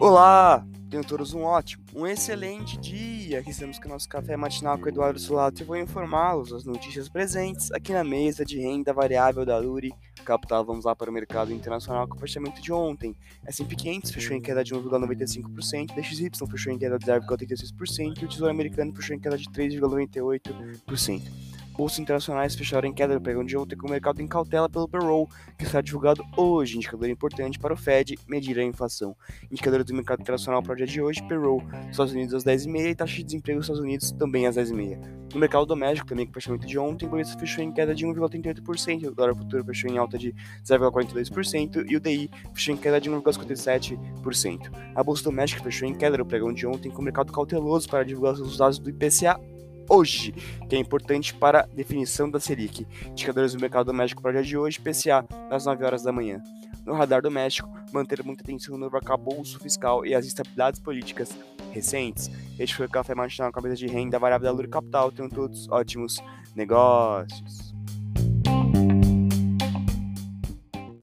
Olá, tenham todos um ótimo, um excelente dia. Aqui estamos com o nosso café matinal com o Eduardo Sulato e vou informá-los das notícias presentes aqui na mesa de renda variável da Luri. Capital, vamos lá para o mercado internacional com o fechamento de ontem. S&P 500 fechou em queda de 1,95%, DXY fechou em queda de 0,86% e o Tesouro Americano fechou em queda de 3,98%. Bolsas internacionais fecharam em queda pregão de ontem com o mercado em cautela pelo payroll, que será divulgado hoje, indicador importante para o Fed medir a inflação. Indicadores do mercado internacional para o dia de hoje, payroll Estados Unidos às 10h30 e taxa de desemprego nos Estados Unidos também às 10h30. No mercado doméstico, também com o fechamento de ontem, o Bolsa fechou em queda de 1,38%, o dólar futuro fechou em alta de 0,42% e o DI fechou em queda de 1,57%. A Bolsa Doméstica fechou em queda no pregão de ontem com o mercado cauteloso para divulgar os dados do IPCA hoje, que é importante para a definição da Selic. Indicadores do mercado doméstico para o dia de hoje, PCA, às 9 horas da manhã. No radar doméstico, manter muita atenção no arcabouço fiscal e as instabilidades políticas recentes. Este foi o Café Matinal, cabeça de renda variável da Lura Capital. Tenham todos ótimos negócios.